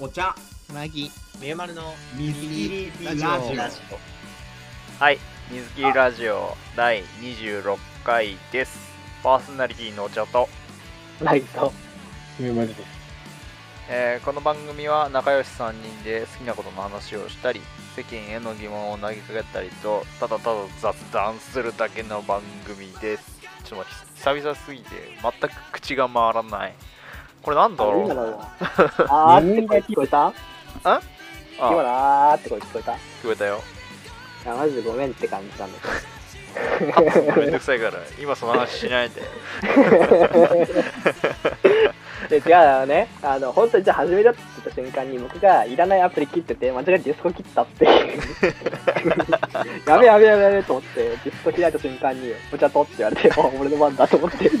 お茶。マギみゆまるの水切りラジオ。ラジはい、水切りラジオ第26回です。パーソナリティのお茶と、ライト。えーこの番組は仲良し3人で好きなことの話をしたり、世間への疑問を投げかけたりと、ただただ雑談するだけの番組です。ちょっと待って、久々すぎて全く口が回らない。これなんだろう？あーって声聞こえた？あ。今のあーって声聞こえた？い聞こえたよ。やマジでごめんって感じなんだカットするのめんどくさいから、今その話しないで。け どで違うあのねあの本当にじゃあ始めたって言った瞬間に僕がいらないアプリ切ってて間違えてディスコ切ったっていう。やべやべやべやべと思ってディスコ開いた瞬間にお茶とって言われてあ俺の番だと思って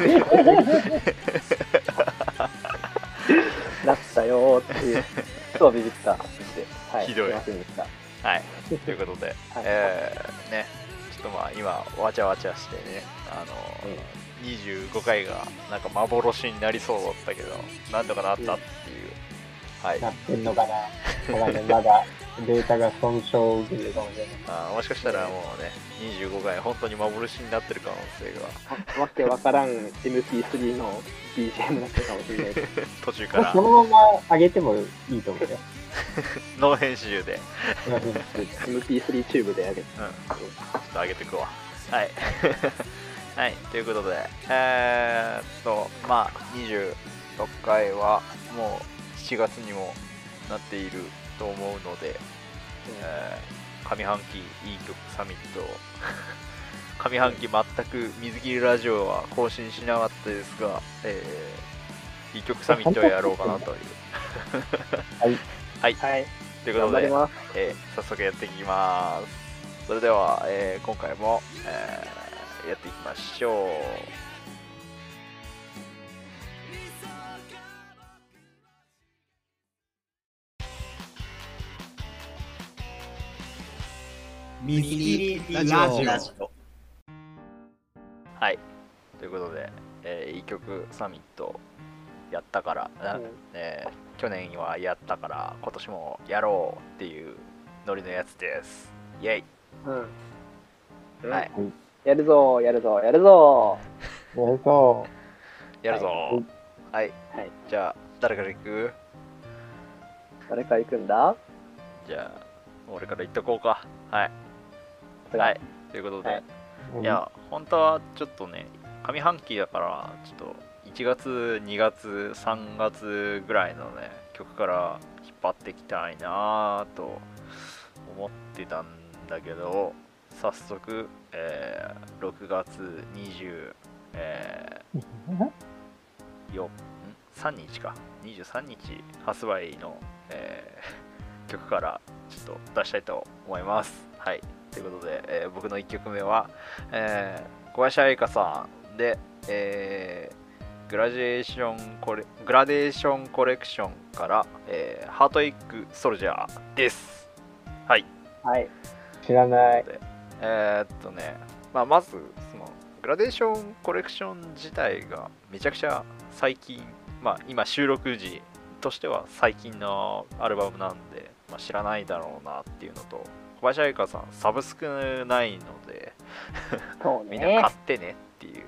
なったよーっていう。そうビビったんで。はい。ひどい。はい、ということで、えー、ね、ちょっとまあ今、わちゃわちゃしてね、あの、25回がなんか幻になりそうだったけど、なんとかなったっていう、はい、なってんのかな。わかんまだデータが損傷を受けてるかもしれない。あーもしかしたらもうね、25回、本当に幻になってる可能性が、わわけわからん MP3 の BGM になってるかもしれないけど 途中からそのまま上げてもいいと思うよ。ノー編集で、MP3 チューブでやる。うん、ちょっと上げてくわ。はい。はい、ということで、えー、っと、まあ、26回はもう7月にもなっていると思うので、えー上半期いい曲サミット 上半期全く水切りラジオは更新しなかったですが、えー、いい曲サミットをやろうかなという。はい。ということで頑張り、ます。えー早速やっていきますそれでは、えー今回も、えーやっていきましょう水切りラジオ。はい。ということで、えー、いい曲サミットやったから、なうんえー去年はやったから今年もやろうっていうノリのやつです。イェイ。うん。はい。やるぞ、やるぞ、やるぞ。やるぞ。やるぞ。はい、はい。じゃあ誰から行く？誰から行くんだ？じゃあ俺から言っとこうか。はいはい。ということで、はい。いや、本当はちょっとね、上半期だから、ちょっと1月、2月、3月ぐらいのね、曲から引っ張っていきたいなぁと思ってたんだけど、早速、えー6月20、えーよん？3日か、23日発売の、えー曲からちょっと出したいと思います。はい。ということで、えー僕の1曲目は、えー小林愛香さんで、えーグラデーションコレグラデーションコレクションから、えーハートエッグソルジャーです。はい。はい。知らない。でえーっとね、まあ、まずそのグラデーションコレクション自体がめちゃくちゃ最近、まあ、今収録時としては最近のアルバムなんで、まあ、知らないだろうなっていうのと小林愛香さんサブスクないのでそうみんなね買。ってねっていう。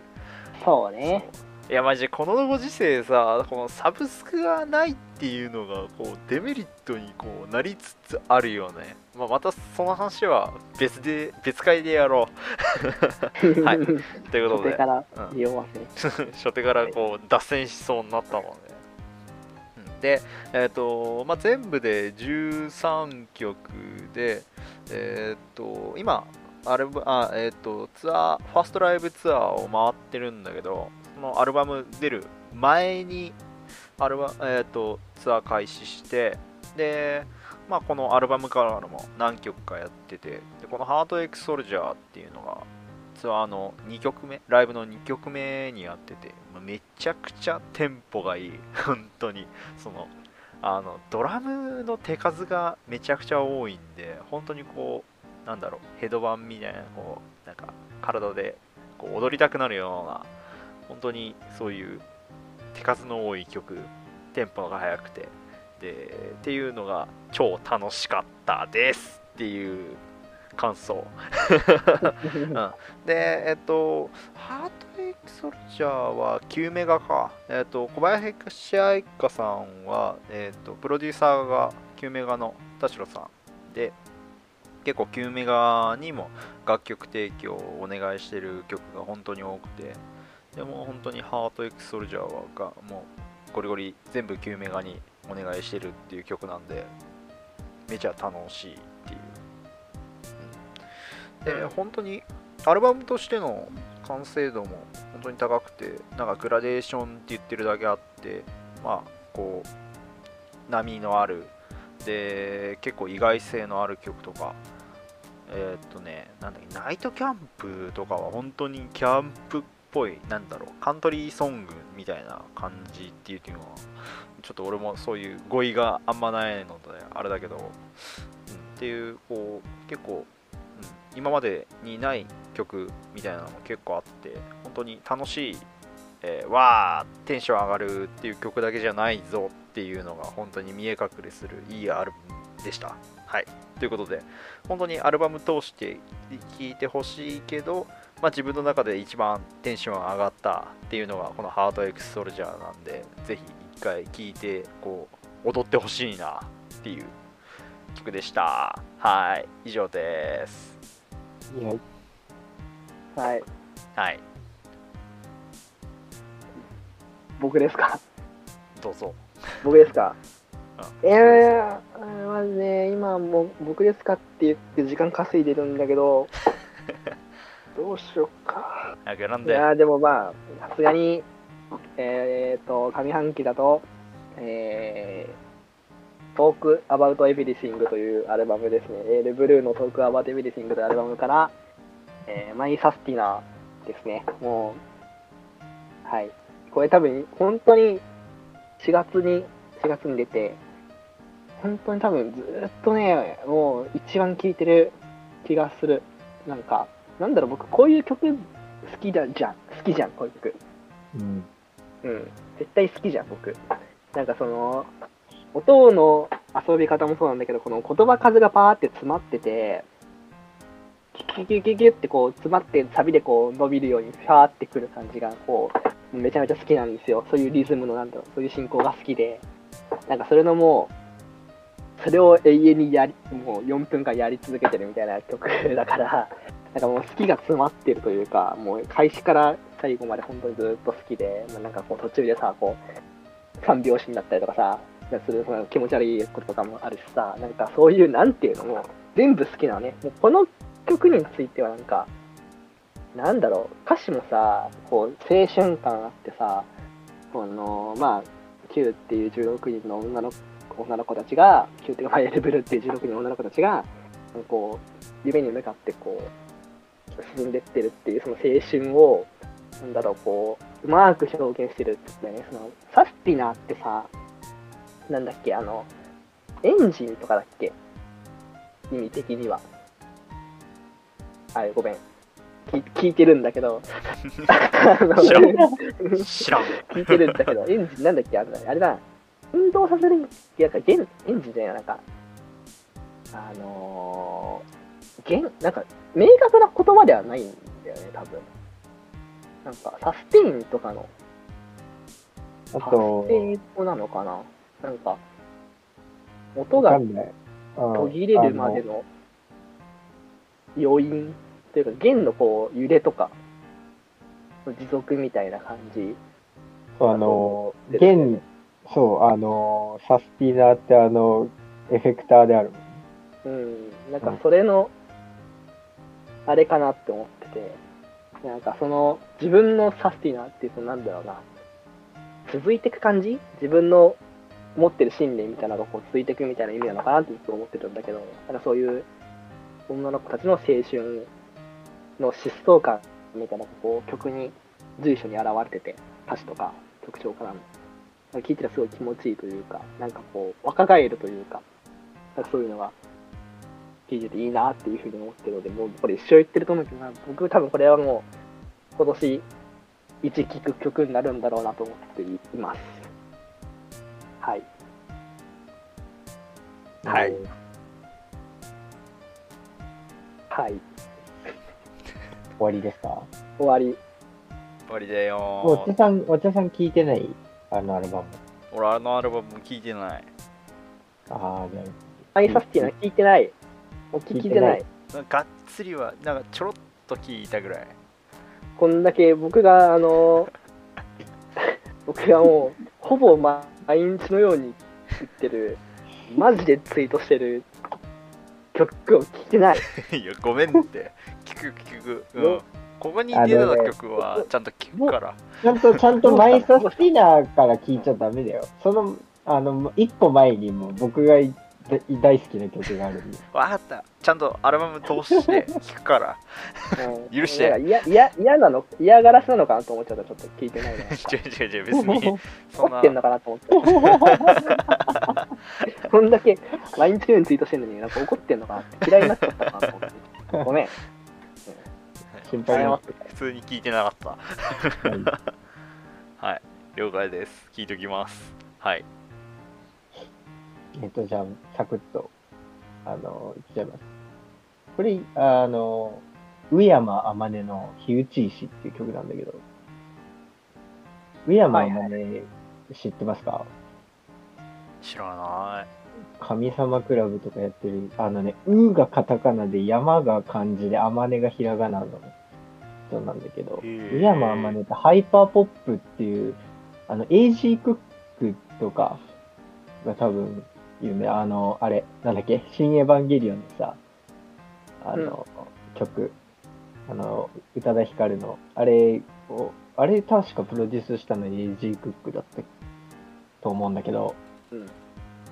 そうね。いやマジでこのご時世さこのサブスクがないっていうのがこうデメリットにこうなりつつあるよね、まあ、またその話は別で別会でやろ はい。うということで。初手からうん。初手からこう脱線しそうになったもんねうん。でえっ、とまあ全部で13曲でえっ、と今アルバあえっ、とツアーファーストライブツアーを回ってるんだけどそのアルバム出る前にアルバ、えー、とツアー開始してで、まあ、このアルバムからも何曲かやっててでこの「ハートエクソルジャー」っていうのがツアーの2曲目ライブの2曲目にやっててめちゃくちゃテンポがいい。本当に。そのあのドラムの手数がめちゃくちゃ多いんで本当にこうなんだろうヘドバンみたいなこうなんか体でこう踊りたくなるような本当にそういう手数の多い曲テンポが速くて。でっていうのが超楽しかったですっていう感想、うん、でえっとハートエイクソルジャーは9メガか。えっと小林愛香さんはえっとプロデューサーが9メガの田代さんで結構9メガにも楽曲提供をお願いしてる曲が本当に多くて。でも本当にハートエクソルジャーがもうゴリゴリ全部9メガにお願いしてるっていう曲なんでめちゃ楽しいで本当にアルバムとしての完成度も本当に高くてなんかグラデーションって言ってるだけあってまあこう波のあるで結構意外性のある曲とかえーっとねなんだっけナイトキャンプとかは本当にキャンプっぽいなんだろうカントリーソングみたいな感じっていうのはちょっと俺もそういう語彙があんまないのであれだけど、うん、っていうこう結構、今までにない曲みたいなのも結構あって本当に楽しい、えーわーテンション上がるっていう曲だけじゃないぞっていうのが本当に見え隠れするいいアルバムでした。はい、ということで本当にアルバム通して聴いてほしいけど、まあ、自分の中で一番テンション上がったっていうのがこのハートエクスソルジャーなんでぜひ一回聴いてこう踊ってほしいなっていう曲でした。はい。以上です。はい。はい。僕ですか？どうぞ。僕ですか？いやいや、まずね、今もう僕ですかって言って時間稼いでるんだけど、どうしようか。いや、でもまあ、さすがに、えー、と、上半期だと、えー、 Talk About Everything というアルバムですね。 AiRBLUE の Talk About Everything というアルバムから、えーマイサスティナーですね。もう、はい。これ多分、本当に4月に、4月に出て、本当に多分ずーっとね、もう一番聴いてる気がする。なんか、なんだろう、僕こういう曲好きだじゃん。好きじゃん、こういう曲。うん。うん。絶対好きじゃん、僕。なんかその、音の遊び方もそうなんだけど、この言葉数がパーって詰まってて、キュキュキュキュってこう詰まってサビでこう伸びるようにファーってくる感じがこうめちゃめちゃ好きなんですよ。そういうリズムのなんだろう、そういう進行が好きで、なんかそれのもう、それを永遠にやり、もう4分間やり続けてるみたいな曲だから、なんかもう好きが詰まってるというか、もう開始から最後まで本当にずっと好きで、なんかこう途中でさ、こう、三拍子になったりとかさ、するその気持ち悪いこととかもあるしさ、なんかそういう、なんていうのも、全部好きなのね。もうこの曲についてはなんか、なんだろう、歌詞もさ、こう、青春感あってさ、この、まあ、Q っていう16人の女の女の子たちが、Q っていうか、まあエルブルっていう16人の女の子たちが、こう、夢に向かってこう、進んでってるっていう、その青春を、なんだろう、こう、うまく表現してるって言ってね、その、サスティナってさ、なんだっけ、あの、エンジンとかだっけ？意味的には。あれ、ごめん。聞聞いてるんだけど。知らん知らん聞いてるんだけど、エンジンなんだっけ？あれだ、あれだ。運動させるってやつか、ゲン、エンジンじゃないなんか、あのー、ゲン、なんか、明確な言葉ではないんだよね、多分。なんか、サステインとかのあ発と、声語なのかな？なんか、音が途切れるまでの余韻というか、弦のこう揺れとか、持続みたいな感じ。あの、ですね。弦、そう、あの、サスティナーってあの、エフェクターである。うん、なんかそれの、あれかなって思ってて、なんかその、自分のサスティナーっていうとなんだろうな、続いていく感じ？自分の持ってる信念みたいなのがこう続いていくみたいな意味なのかなってずっと思ってるんだけど、なんかそういう女の子たちの青春の疾走感みたいなのがこう曲に随所に現れてて、歌詞とか曲調からも。なんか聞いててすごい気持ちいいというか、なんかこう、若返るというか、なんかそういうのが聞いてていいなっていうふうに思ってるので、もうこれ一生言ってると思うけどな、僕多分これはもう今年一聴く曲になるんだろうなと思っています。はい。はいうんはい。終わりですか？終わり。終わりだお茶よさん、お茶さん聞いてない？あのアルバム。俺あのアルバム聞いてないああ、じゃアイサスティな聞いてない。もう聞いてない。がっつりはなんかちょろっと聞いたぐらいこんだけ僕が、あの 僕がもう、ほぼ毎日のように言ってる、マジでツイートしてる曲を聞いてない。いやごめんって聞く聞くうんここに出た曲はちゃんと聞くからあ。ちゃんと、ちゃんとマイサスティナーから聞いちゃダメだよ。その、あの、一個前にも僕がい大好きな曲があるんで。わかったちゃんとアルバム通して 聞くから。うん。許して。嫌なの？嫌がらせなのかなと思っちゃった。らちょっと聞いてないな。違う違う違う別に。そんな。怒ってんのかなと思って。こんだけ毎日のようにツイートしてんのに、なんか怒ってんのかなって嫌いになっちゃったのかなと思って。ごめん。心配な。普通に聞いてなかった。はい。はい。了解です。聞いときます。はいえっと、じゃあ、サクッと、あの、いっちゃいます。これ、あの、上山あまねの火打ち石っていう曲なんだけど、上山あまね知ってますか、知らない。神様クラブとかやってる、あのね、うがカタカナで山が漢字であまねがひらがなの人なんだけど、上山あまねって hyperpop っていう、あの、エイジークックとかが多分有名、あの、あれ、なんだっけ、新エヴァンゲリオンのさ、あの、曲、あの、宇多田ヒカルの、あれを、あれ確かプロデュースしたのエイジークックだったと思うんだけど、うん。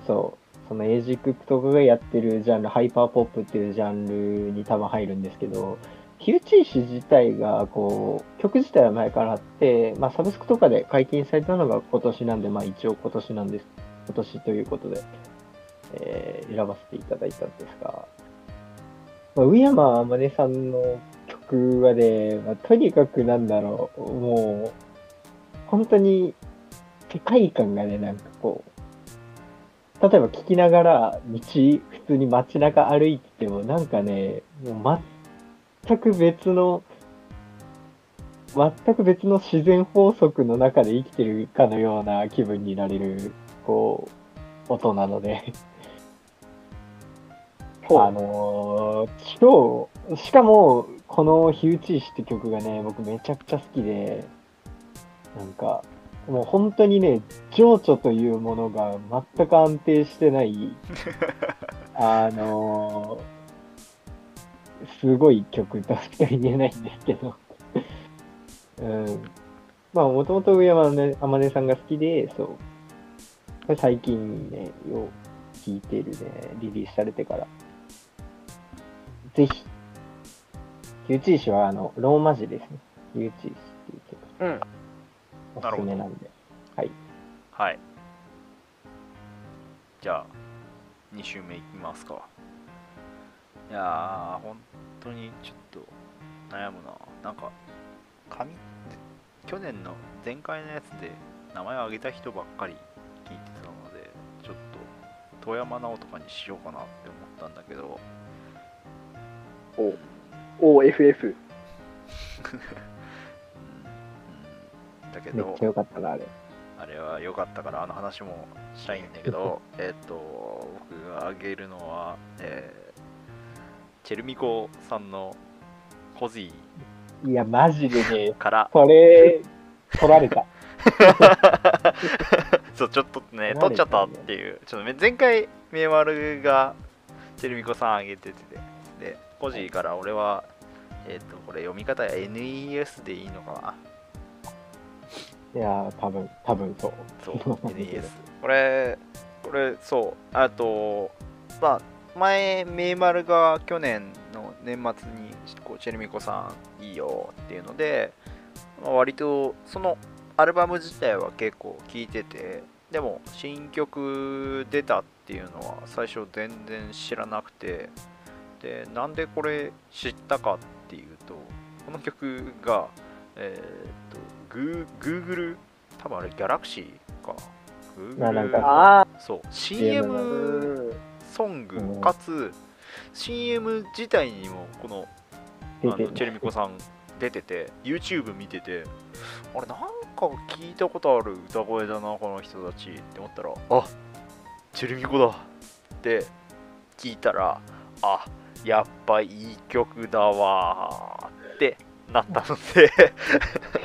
そう、そのエイジークックとかがやってるジャンル、 hyperpop っていうジャンルに多分入るんですけど、ヒューチー氏自体が、こう、曲自体は前からあって、まあ、サブスクとかで解禁されたのが今年なんで、まあ、一応今年なんです。今年ということで、えー選ばせていただいたんですが、まあ、宇山あまねさんの曲はね、まあ、とにかくなんだろう、もう、本当に世界観がね、なんかこう、例えば聞きながら道、普通に街中歩いてても、なんかね、もう全く別の、全く別の自然法則の中で生きてるかのような気分になれる、こう、音なので、あのー超、しかも、このヒューチーシって曲がね、僕めちゃくちゃ好きで、なんか、もう本当にね、情緒というものが全く安定してない、あのーすごい曲としか言えないんですけど、うん。まあ、もともと上山ね天音さんが好きで、そう。最近ね、よう聴いてるね、リリースされてから。ぜひ。ヒューチー氏は、あの、ローマ字ですね。ヒューチー氏っていう曲。うん。おすすめなんで。はい。はいじゃあ2週目いきますかいやー本当にちょっと悩むななんか紙去年の前回のやつで名前を挙げた人ばっかり聞いてたのでちょっと遠山直とかにしようかなって思ったんだけどお OFF。うんだけどめっちゃ良かったな、あれ。あれは良かったからあの話もしたいんだけど えっと僕が挙げるのは、えーチェルミコさんのコジいや、マジでねー、からそれ、取られた。そうちょっとね取っちゃったっていうちょっとね前回メーマルがチェルミコさん挙げててでコジーから俺はえっとこれ読み方 NES でいいのかな？いやー、多分、多分そう。そう、NES。これ、これ、そう、あと、まあ、前、メイマルが去年の年末に、こうチェルミコさんいいよっていうので、まあ、割と、そのアルバム自体は結構聴いてて、でも、新曲出たっていうのは最初全然知らなくて、で、なんでこれ知ったかっていうと、この曲が、えーっと、グー Google、多分あれ、ギャラクシーか。Google そう、う CM ん。ソソングうんかつ CM 自体にもこのあのチェルミコさん出てて YouTube 見ててあれなんか聞いたことある歌声だなこの人たちって思ったらあチェルミコだって聞いたらあやっぱいい曲だわーってなったので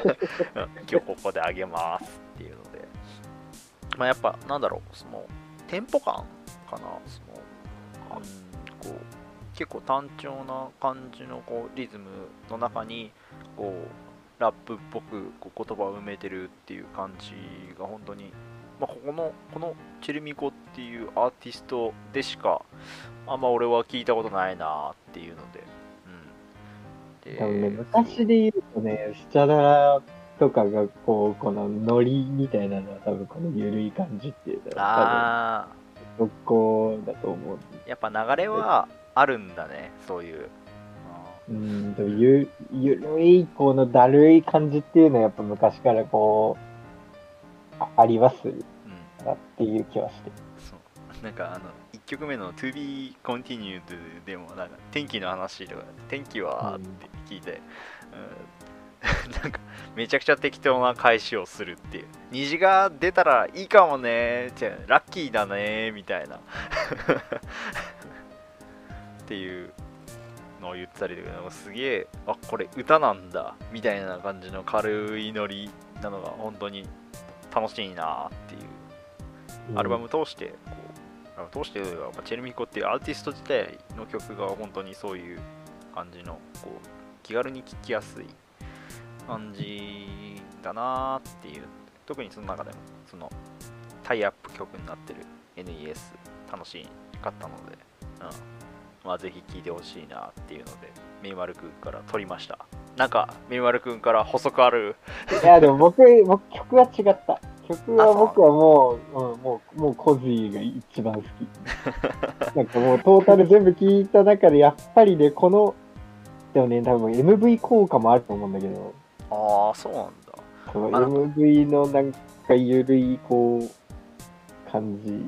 今日ここであげますっていうので。まあやっぱなんだろうそのテンポ感かなそのうんこう結構単調な感じのこうリズムの中にこうラップっぽくこう言葉を埋めてるっていう感じが本当に、まあ、ここのこのチェルミコっていうアーティストでしかあんま俺は聞いたことないなっていうので,、うん、で昔で言うとね、スチャダラとかがこう、このノリみたいなのは多分この緩い感じっていうのはあ多分そこだと思う。ーやっぱ流れはあるんだねそういう、うん、でもゆゆるい、このだるい感じっていうのはやっぱ昔からこう、ああります？うん。なっていう気はして。そう。なんかあの1曲目の To be continued でもなんか天気の話とか天気はうんって聞いて、うん。なんかめちゃくちゃ適当な返しをするっていう。虹が出たらいいかもねじゃあラッキーだねみたいな。っていうのを言ってたりとかすげえあこれ歌なんだみたいな感じの軽いノリなのが本当に楽しいなっていう。アルバム通してこう、通してというかまあチェルミコっていうアーティスト自体の曲が本当にそういう感じのこう気軽に聴きやすい感じだなっていう特にその中でもそのタイアップ曲になってる NES 楽しかったので、うん、まあぜひ聴いてほしいなっていうのでメイマルくんから取りました。なんかメイマルくんから補足ある？いや、でも僕、僕曲は違った。曲は僕はもう、うん、もう、もうコズィが一番好き。なんかもうトータル全部聞いた中で、やっぱりね、この、でもね、多分 MV 効果もあると思うんだけど、ああそうなんだ。その MV のなんかゆるい、こう、感じ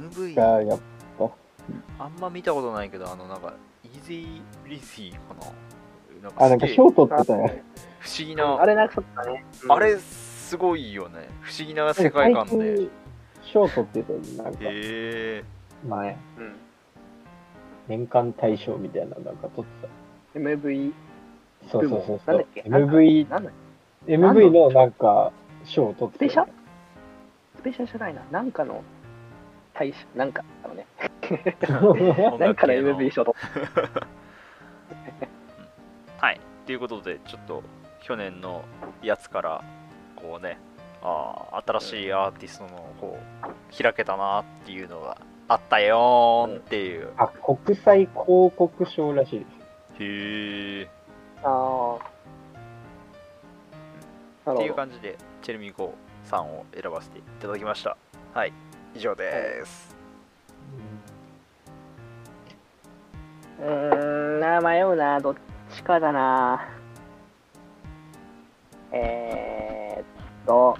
MV が、やっぱ、あんま見たことないけど、あの、なんか、イージーリジーかな？なんかあ、なんか賞取ってたよ。不思議な、あれなんかそうだね。うん。あれすごいよね。不思議な世界観で。へ最近賞取ってたよなんか、え。前、うん。年間大賞みたいな、なんか取って MV、た。そうそうそうそうなんだっけ？なんか MV、なんだ MV の？なんか、賞を取ってスペシャ？スペシャルじゃないな。なんかの大使、なんかあのね。音 なんかの MV 賞と。はい。ということで、ちょっと去年のやつから、こうね、あー新しいアーティストのこう開けたなっていうのがあったよーんっていう。あ、国際広告賞らしいです。へえ。ああ。なってい。う感じで、チェルミコさんを選ばせていただきました。はい。以上です。うーん、な、迷うな。どっちかだな。えー、っと、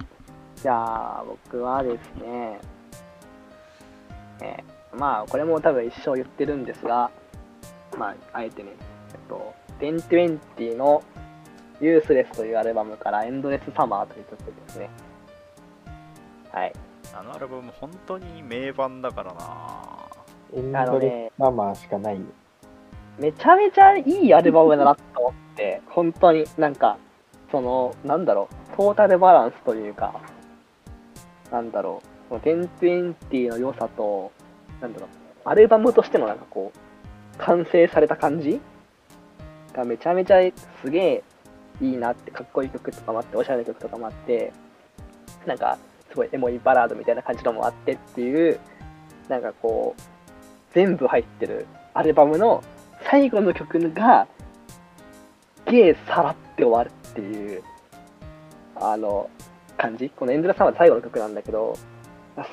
じゃあ、僕はですね、えーまあ、これも多分一生言ってるんですが、まあ、あえてね、えっと、1020のユースレスというアルバムからエンドレスサマーという曲ですね。はい。あのアルバム本当に名盤だからなエンドレスサマーしかないよ。めちゃめちゃいいアルバムだなと思って、本当になんか、その、なんだろう、トータルバランスというか、なんだろう、その1020の良さと、なんだろう、アルバムとしてのなんかこう、完成された感じがめちゃめちゃすげえいいなって、かっこいい曲とかもあって、おしゃれな曲とかもあって、なんか、すごいエモいバラードみたいな感じのもあってっていう、なんかこう、全部入ってるアルバムの最後の曲が、ゲーさらって終わるっていう、あの、感じ？このエンドレスサマー最後の曲なんだけど、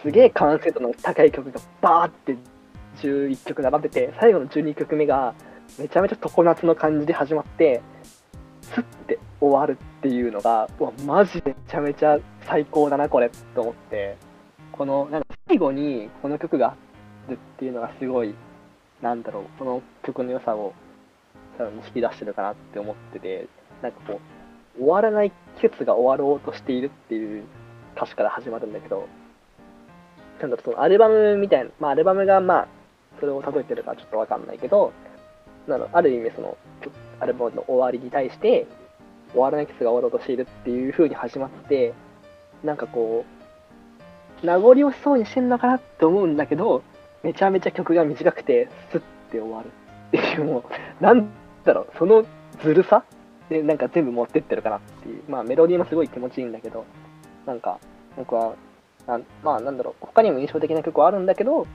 すげえ完成度の高い曲がバーって11曲並べて、最後の12曲目がめちゃめちゃ常夏の感じで始まって、スッて終わるっていうのが、うわ、マジでめちゃめちゃ最高だな、これ、と思って、この、なんか最後にこの曲があるっていうのがすごい、なんだろう、この曲の良さを多分引き出してるかなって思ってて、なんかこう、終わらない季節が終わろうとしているっていう歌詞から始まるんだけど、なんだろ、そのアルバムみたいな、まあアルバムがまあ、それを例えてるかちょっとわかんないけど、なのある意味その、アルバムの終わりに対して、終わらない季節が終わろうとしているっていう風に始まって、なんかこう、名残惜しそうにしてんのかなって思うんだけど、めちゃめちゃ曲が短くて、スッて終わるっていう、もう、なんだろう、そのずるさで、なんか全部持ってってるかなっていう。まあメロディーもすごい気持ちいいんだけど、なんか、僕は、なまあなんだろう、他にも印象的な曲はあるんだけど、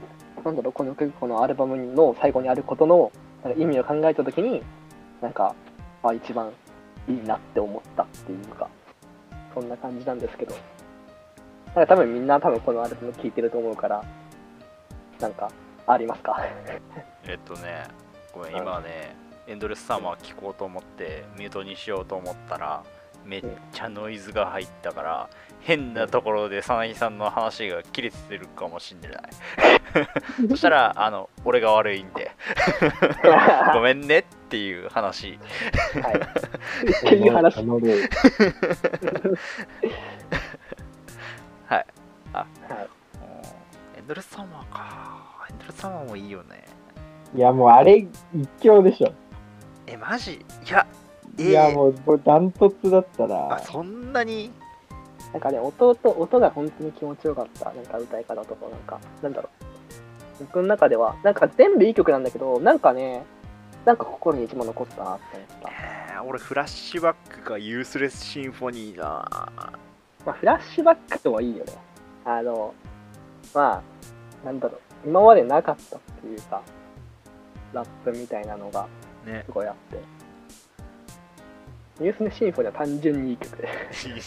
なんだろう、この曲、このアルバムの最後にあることのなんか意味を考えたときに、なんか、まあ一番いいなって思ったっていうか、そんな感じなんですけど、なんか多分みんな多分このアルバム聴いてると思うから、なんか、ありますか？えっとねごめん今ねエンドレスサマー聞こうと思ってミュートにしようと思ったらめっちゃノイズが入ったから変なところで佐々木さんの話が切れてるかもしんない そしたらあの俺が悪いんで ごめんねっていう話はい。っていう話。はいはい。エンドレスサマーかエンドレスサマーもいいよねいや、もうあれ一強でしょ。えマジ？いやえーいや、もうもうダントツだったあら、そんなに？なんかね、音と、音が本当に気持ちよかった。なんか歌い方とか、なんか、なんだろう。僕の中では、なんか全部いい曲なんだけど、なんかね、なんか心に一番残ったなって思った。えー俺フラッシュバックかユースレスシンフォニーだまあ、フラッシュバックとはいいよね。あの、まあ、なんだろう、今までなかったっていうか、ラップみたいなのがね。すごいあって。ニュースのシンフォニーは単純にいい曲。で。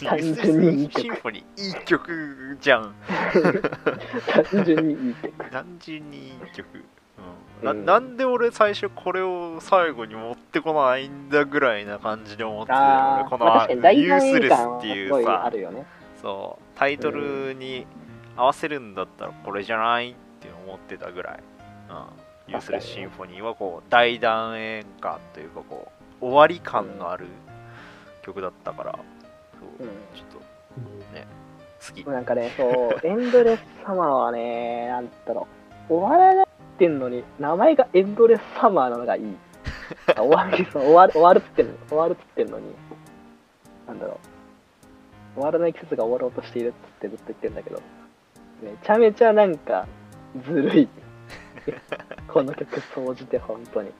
単純にいい曲。シンフォニーいい曲じゃん。単純にいい曲。単純にいい曲、うん。なうん。なんで俺最初これを最後に持ってこないんだぐらいな感じで思ってこのまあ、ユースレスっていうさ。ね。そう。タイトルに合わせるんだったらこれじゃないって思ってたぐらい、うん、ユースレスシンフォニーはこう大団円感というかこう終わり感のある曲だったから、そううん。ちょっと好き。なんかね、そう、エンドレスサマーはね、なんだろう、終わらないってんのに、名前がエンドレスサマーなのがいい。あ終わる、そう終わる、終わるって終わるってんのに、なんだろう、終わらない季節が終わろうとしているってずっと言ってるんだけど、めちゃめちゃなんか、ずるい。この曲、総じて本当に。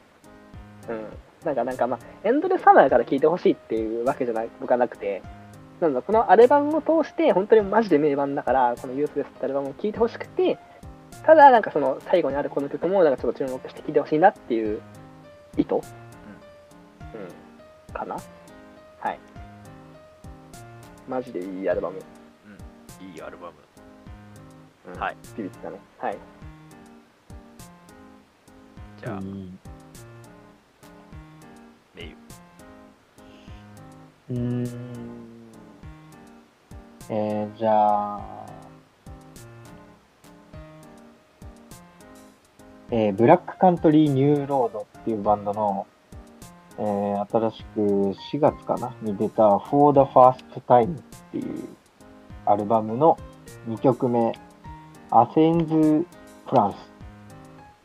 うん。なんか、なんかまあ、エンドレスサマーから聴いてほしいっていうわけじゃない、僕はなくて、なんだ、このアルバムを通して、本当にマジで名盤だから、このユースレスってアルバムを聴いてほしくて、ただ、なんかその最後にあるこの曲も、なんかちょっと注目して聴いてほしいなっていう意図、うん、かなはい。マジでいいアルバム。いいアルバムうんはい。ビビったね。はい。じゃあ、うんメイユうーん。えー、じゃあ、えー、 Black Country, New Road っていうバンドの、えー、新しく4月かな？に出た For the First Time っていうアルバムの2曲目、アセンズ・フランス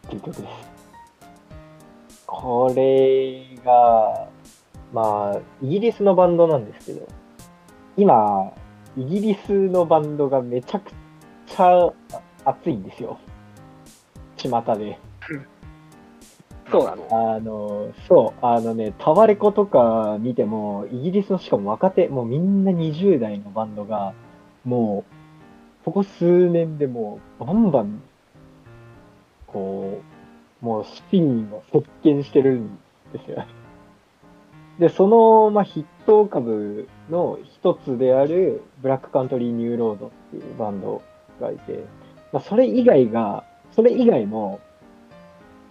っていう曲です。これが、まあ、イギリスのバンドなんですけど、今、イギリスのバンドがめちゃくちゃ熱いんですよ。巷で。そうなの？あの、そう、あのね、タワレコとか見ても、イギリスのしかも若手、もうみんな20代のバンドが、もう、ここ数年でもう、バンバン、こう、もうシーンを席巻してるんですよ。で、その、まあ、筆頭株の一つである、 Black Country, New Road っていうバンドがいて、まあ、それ以外が、それ以外も、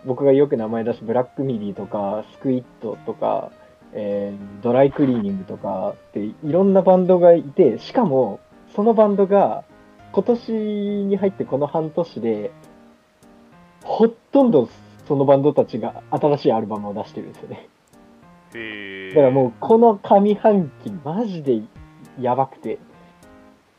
僕がよく名前出す black midi とか、 Squid とか、えー Dry Cleaning とかっていろんなバンドがいて、しかも、そのバンドが今年に入ってこの半年で、ほとんどそのバンドたちが新しいアルバムを出してるんですよね。だからもうこの上半期マジでやばくて。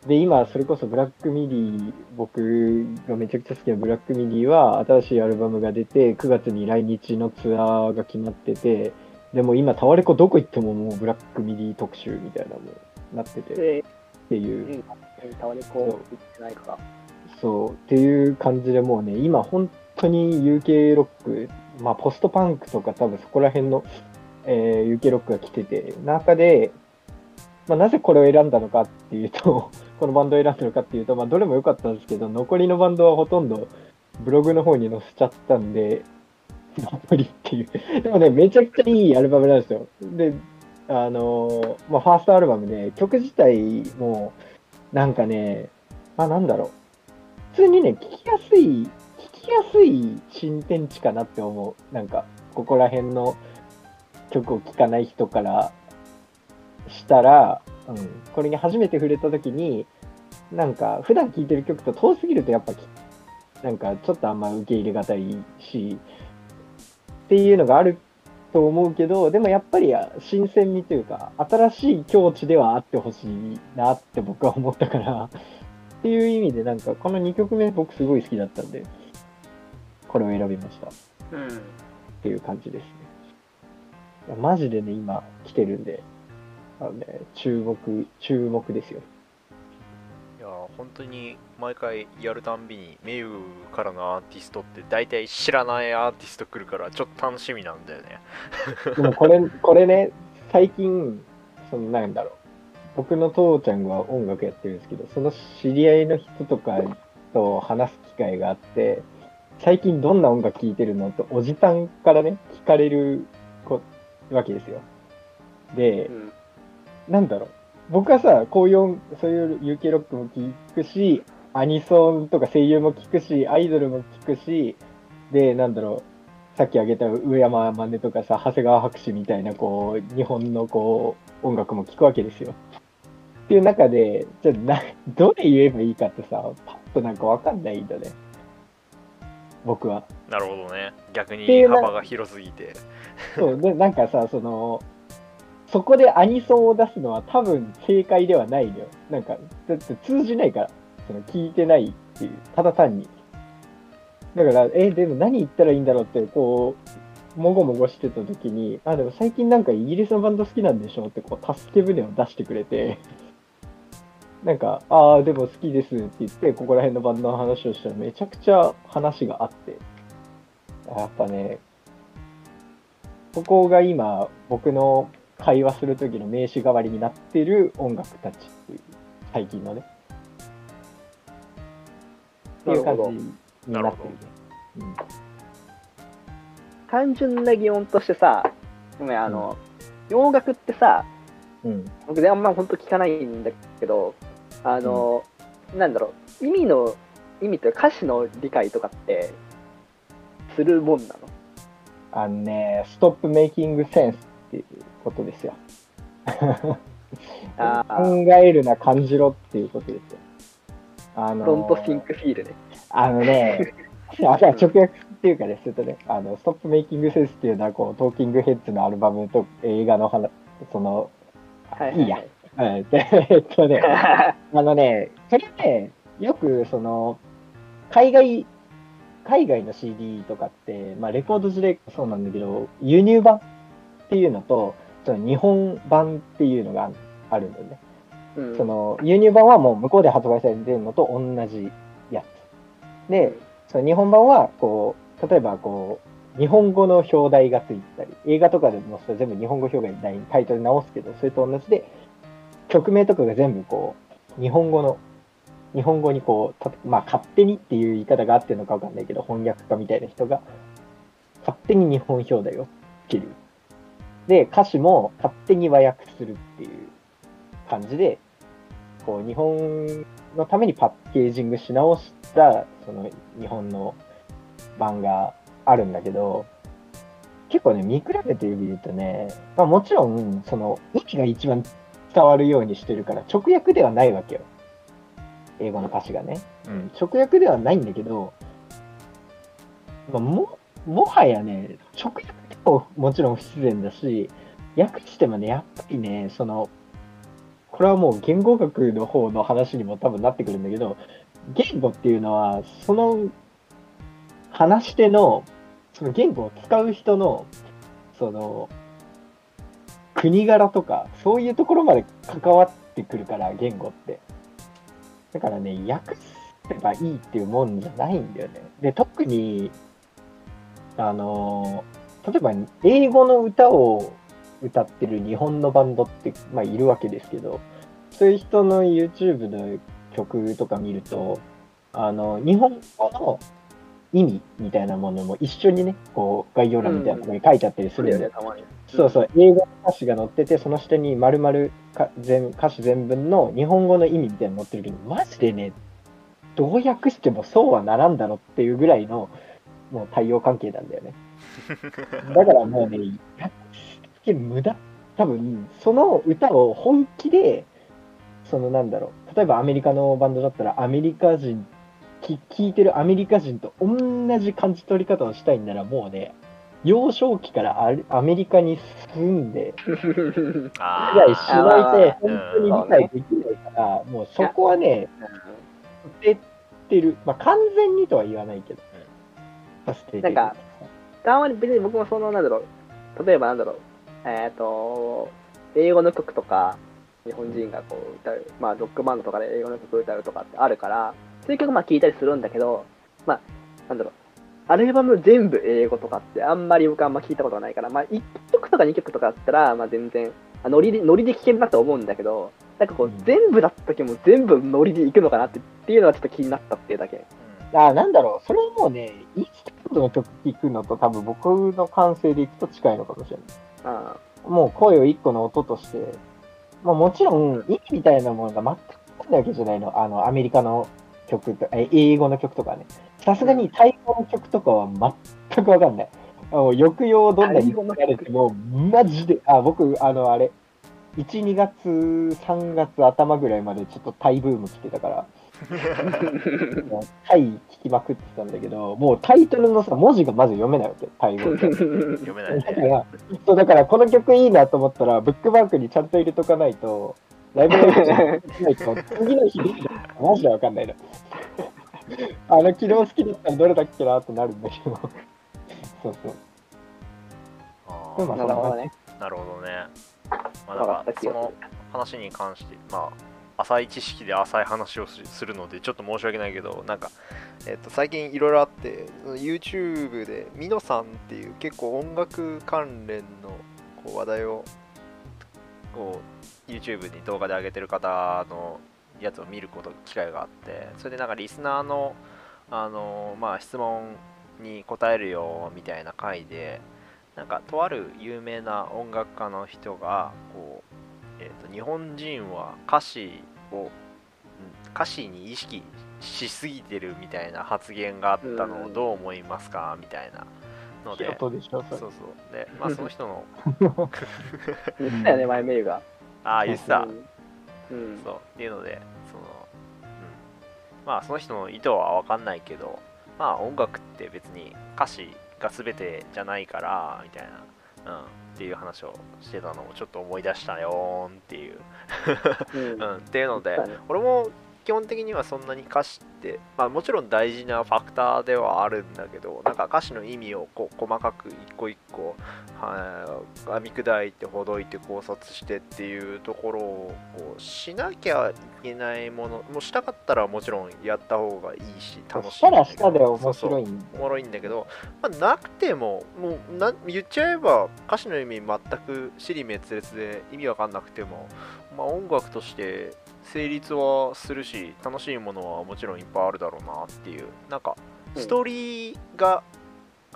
で、今それこそ black midi、僕がめちゃくちゃ好きな black midi は新しいアルバムが出て、9月に来日のツアーが決まってて、でも今タワレコどこ行ってももう black midi 特集みたいなのもなっててっで、ていうう。ん、タワレコ行ってないから。そう、っていう感じでもうね、今本当に UK ロック、まあポストパンクとか多分そこら辺の、えー UK ロックが来てて、中で、まあなぜこれを選んだのかっていうと、このバンドを選んだのかっていうと、まあどれも良かったんですけど、残りのバンドはほとんどブログの方に載せちゃったんで、無理っていう。でもね、めちゃくちゃいいアルバムなんですよ。で、あのまあファーストアルバムで、曲自体も、なんかね、まあ、なんだろう。普通にね、聞きやすい、きやすい新天地かなって思う。なんか、ここら辺の曲を聴かない人からしたら、うん、これに初めて触れた時に、なんか、普段聴いてる曲と遠すぎるとやっぱ、なんか、ちょっとあんま受け入れがたいし、っていうのがあると思うけど、でもやっぱり新鮮味というか、新しい境地ではあってほしいなって僕は思ったから、っていう意味でなんかこの2曲目僕すごい好きだったんで、これを選びましたっうん。ていう感じですね。いやマジでね、今来てるんで、あのね、注目、注目ですよ。いや本当に毎回やるたんびにメユからのアーティストって大体知らないアーティスト来るからちょっと楽しみなんだよね でもこれ、これね、最近、そのなんだろう、僕の父ちゃんが音楽やってるんですけど、その知り合いの人とかと話す機会があって、最近どんな音楽聴いてるのとおじさんからね、聞かれるこわけですよ。でう、ん。なんだろう、僕はさ、こういう、そういう UK ロックも聞くし、アニソンとか声優も聞くし、アイドルも聞くし、で、なんだろう、さっき挙げた上山真似とかさ、長谷川博士みたいな、こう、日本のこう、音楽も聞くわけですよ。っていう中で、じゃあな、どれ言えばいいかってさ、パッとなんかわかんないんだね。僕は。なるほどね逆に幅が広すぎてそう、で、なんかさ、その、そこでアニソンを出すのは多分正解ではないのよ。なんか、だって通じないから、その聞いてないっていう、ただ単に。だから、え、でも何言ったらいいんだろうって、こう、もごもごしてた時に、あ、でも最近なんかイギリスのバンド好きなんでしょって、こう、助け舟を出してくれて、なんか、ああ、でも好きですって言って、ここら辺のバンドの話をしたらめちゃくちゃ話があって、やっぱね、ここが今、僕の会話する時の名詞代わりになってる音楽たちっていう、最近のね。っていう感じになってるね。うん単純な疑問としてさ、ごめん、あの、洋楽ってさ、うん。僕であんま本当聞かないんだけど、あの、なんだろう、意味の、意味というか歌詞の理解とかって、するもんなの？あのね、ストップメイキングセンスっていうことですよ。あ考ーえるな、感じろっていうことですよ。あのドントシンクフィールね。あのね、あ直訳っていうかね、するとね、あの、ストップメイキングセンスっていうのは、こう、トーキングヘッズのアルバムと映画の話、その、はいいいや。はいで えっとね、あのね、それね、よくその、海外、海外の CD とかって、まあレコード時代そうなんだけど、輸入版っていうのと、その日本版っていうのがああるんだよね。うんその輸入版はもう向こうで発売されてるのと同じやつ。で、その日本版は、こう、例えばこう、日本語の表題がついてたり、映画とかでもそれ全部日本語表題にタイトル直すけど、それと同じで、曲名とかが全部こう、日本語の、日本語にこう、たまあ勝手にっていう言い方があってるのかわかんないけど、翻訳家みたいな人が、勝手に日本表題をつける。で、歌詞も勝手に和訳するっていう感じで、こう、日本のためにパッケージングし直した、その日本の版があるんだけど、結構ね、見比べてみるとね、まあもちろん、その、意味が一番伝わるようにしてるから、直訳ではないわけよ。英語の歌詞がね。うん直訳ではないんだけど、まあ、ももはやね、直訳ももちろん不自然だし、訳してもね、やっぱりね、その、これはもう言語学の方の話にも多分なってくるんだけど、言語っていうのは、その話し手の、その言語を使う人の、その、国柄とか、そういうところまで関わってくるから、言語って。だからね、訳せばいいっていうもんじゃないんだよね。で、特に、あの、例えば、英語の歌を歌ってる日本のバンドって、まあ、いるわけですけど、そういう人の YouTube の曲とか見ると、あの、日本語の意味みたいなものも一緒にね、こう、概要欄みたいなところに書いてあったりする、んだよ。たまに。そうそう、英語の歌詞が載ってて、その下に丸々か全歌詞全文の日本語の意味みたいなの載ってるけど、マジでね、どう訳してもそうはならんだろっていうぐらいの、もう対応関係なんだよね。だからもうね、訳して無駄。多分、その歌を本気で、そのなんだろう、例えばアメリカのバンドだったら、アメリカ人、き聞いてるアメリカ人と同じ感じ取り方をしたいんなら、もうね、幼少期からアメリカに住んで、あぐらいしあない。ーと、本当に理解できないから、もうそこはね、捨ててる。まあ、完全にとは言わないけど、まあ捨ててる。なんかたまに別に僕もその、なんだろう、例えばなんだろう、えっ、と、英語の曲とか、日本人がこう歌う、まあ、ロックバンドとかで英語の曲歌うとかってあるから、そういう曲まあ聞いたりするんだけど、まあ、なんだろう、アルバム全部英語とかってあんまり僕あんま聞いたことがないから、まあ、1曲とか2曲とかだったら、まあ全然、あノリで、ノリで聴けるなと思うんだけど、なんかこう、うん全部だった時も全部ノリでいくのかなってっていうのはちょっと気になったっていうだけ。あなんだろう、それはもうね、インスタントの曲聴くのと多分僕の感性でいくと近いのかもしれない。あもう声を一個の音として、まあもちろん意味みたいなものが全くないわけじゃないの。あの、アメリカの曲と、え英語の曲とかね。さすがにタイ語の曲とかは全くわかんない。あの抑揚どんなに言われても、マジで、あ、僕、あの、あれ、1、2月、3月頭ぐらいまでちょっとタイブーム来てたから、タイ聞きまくってたんだけど、もうタイトルのさ、文字がまず読めないわけ、タイ語って。読めないね。だから、そうだからこの曲いいなと思ったら、ブックバンクにちゃんと入れとかないと、ライブラリーに入れとかないと、次の日どうだったかマジでわかんないの。あの、昨日好きだったのどれだっけなってなるんだけど。そうそう。あでもーなるほどね。なるほどね。まあ、わかなんかその話に関して、まあ、浅い知識で浅い話をすするので、ちょっと申し訳ないけど、なんか、えっと、最近いろいろあって、YouTube で、ミノさんっていう結構音楽関連のこう話題をこう YouTube に動画で上げてる方のやつを見ること機会があって、それでなんかリスナーの、あのまあ、質問に答えるよみたいな回で、なんかとある有名な音楽家の人がこう、えー、と日本人は歌詞をうん歌詞に意識しすぎてるみたいな発言があったのをうん。どう思いますか？みたいなので、音でしょ、そうそう。でまあその人の 言ってたよね、前メが。ああ言ってたそう。っていうのでその、うん、まあその人の意図は分かんないけどまあ音楽って別に歌詞が全てじゃないからみたいな、うん、っていう話をしてたのをちょっと思い出したよーんっていう、うん。うん、っていうので俺も基本的にはそんなに歌詞って、まあ、もちろん大事なファクターではあるんだけどなんか歌詞の意味をこう細かく一個一個はい編み砕いてほどいて考察してっていうところをこうしなきゃいけないものもうしたかったらもちろんやった方がいいし楽しいしたらしたで面白いんおもろいんだけど、まあ、なくてももうな言っちゃえば歌詞の意味全く尻滅裂で意味わかんなくても、まあ、音楽として成立はするし楽しいものはもちろんいっぱいあるだろうなっていうなんかうんストーリーが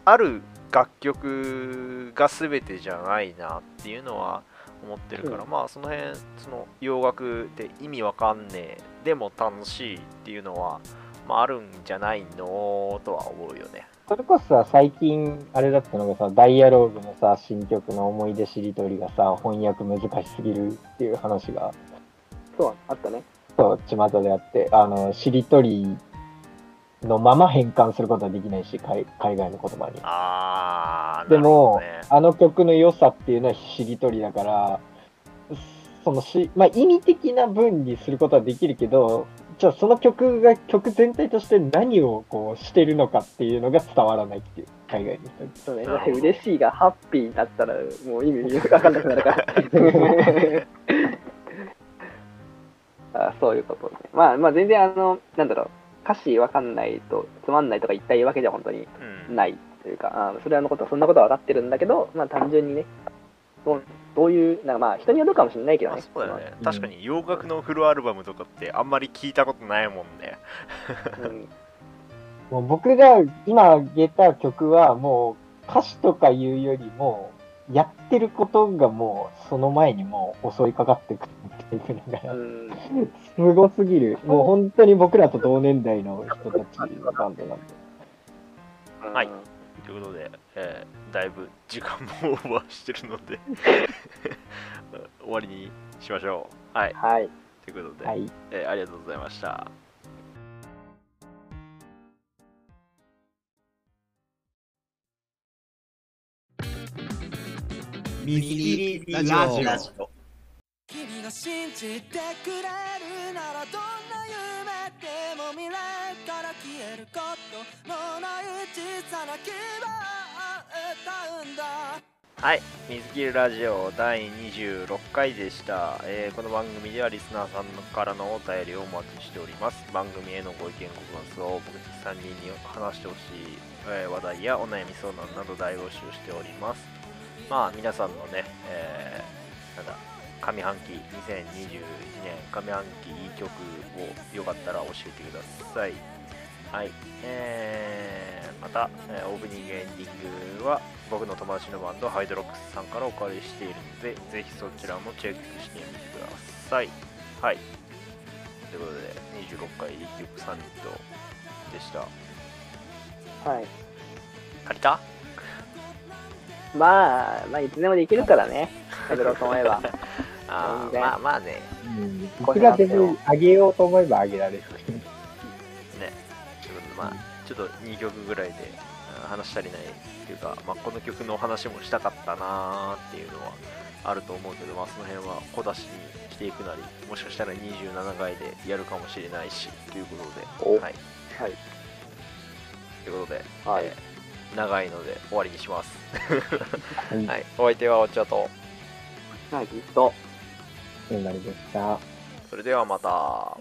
ある楽曲が全てじゃないなっていうのは思ってるから、うまあその辺その洋楽で意味わかんねえでも楽しいっていうのは、まあ、あるんじゃないのとは思うよね。それこそさ、最近、あれだったのがさ、ダイアローグのさ、新曲の思い出しりとりがさ、翻訳難しすぎるっていう話が、そう、あったね。そう、巷であって、あの、しりとりのまま変換することはできないし、海海外の言葉に。あー、でも、あの曲の良さっていうのはしりとりだから、そのし、まあ、意味的な文にすることはできるけど、じゃあその曲が曲全体として何をこうしてるのかっていうのが伝わらないっていう、海外の人に。そうね、嬉しいがハッピーだったらもう意味よくわかんなくなるから。あそういうことね。まあまあ全然あの、なんだろう、歌詞わかんないとつまんないとか言ったわけじゃ本当にうん。ないというか、あそれはのことはそんなことは分かってるんだけど、まあ単純にね、どうどういう、なんかまあ人によるかもしれないけどあね。そうだよね、うん。確かに洋楽のフルアルバムとかってあんまり聞いたことないもんね。うん。もう僕が今挙げた曲はもう歌詞とかいうよりも、やってることがもうその前にもう襲いかかってくるっていうのが、うんすごすぎる。もう本当に僕らと同年代の人たちのバンドなんで。はいということで、えーだいぶ時間もオーバーしてるので 終わりにしましょうはいはい。ということで、はい。えーありがとうございましたミスキリラジオ。君が信じてくれるならどんな夢でも未来から消えることのない小さな希望を歌うんだはい水切りラジオ第26回でした、えーこの番組ではリスナーさんからのお便りをお待ちしております。番組へのご意見ご感想を僕たち3人に話してほしい、えー話題やお悩み相談など大募集しております。まあ皆さんのね、えーなんだ上半期2021年上半期いい曲をよかったら教えてください。はい、えーまた、えーオープニングエンディングは僕の友達のバンドハイドロックスさんからお借りしているのでぜひそちらもチェックしてみてください。はい。ということで26回一曲サミットでした。はい。足りた？まあ、まあ、いつでもできるからね。やろうと思えば。あまあまあねうん。いくらでも上げようと思えば上げられる。ねということでまあちょっと2曲ぐらいであ話足りないっていうか、まあ、この曲の話もしたかったなーっていうのはあると思うけど、まあ、その辺は小出しにしていくなりもしかしたら27回でやるかもしれないしということでおはい、はい。ということで、はいえー長いので終わりにします、はい。はい、お相手はお茶とはい、きっと。そうなりました。それではまた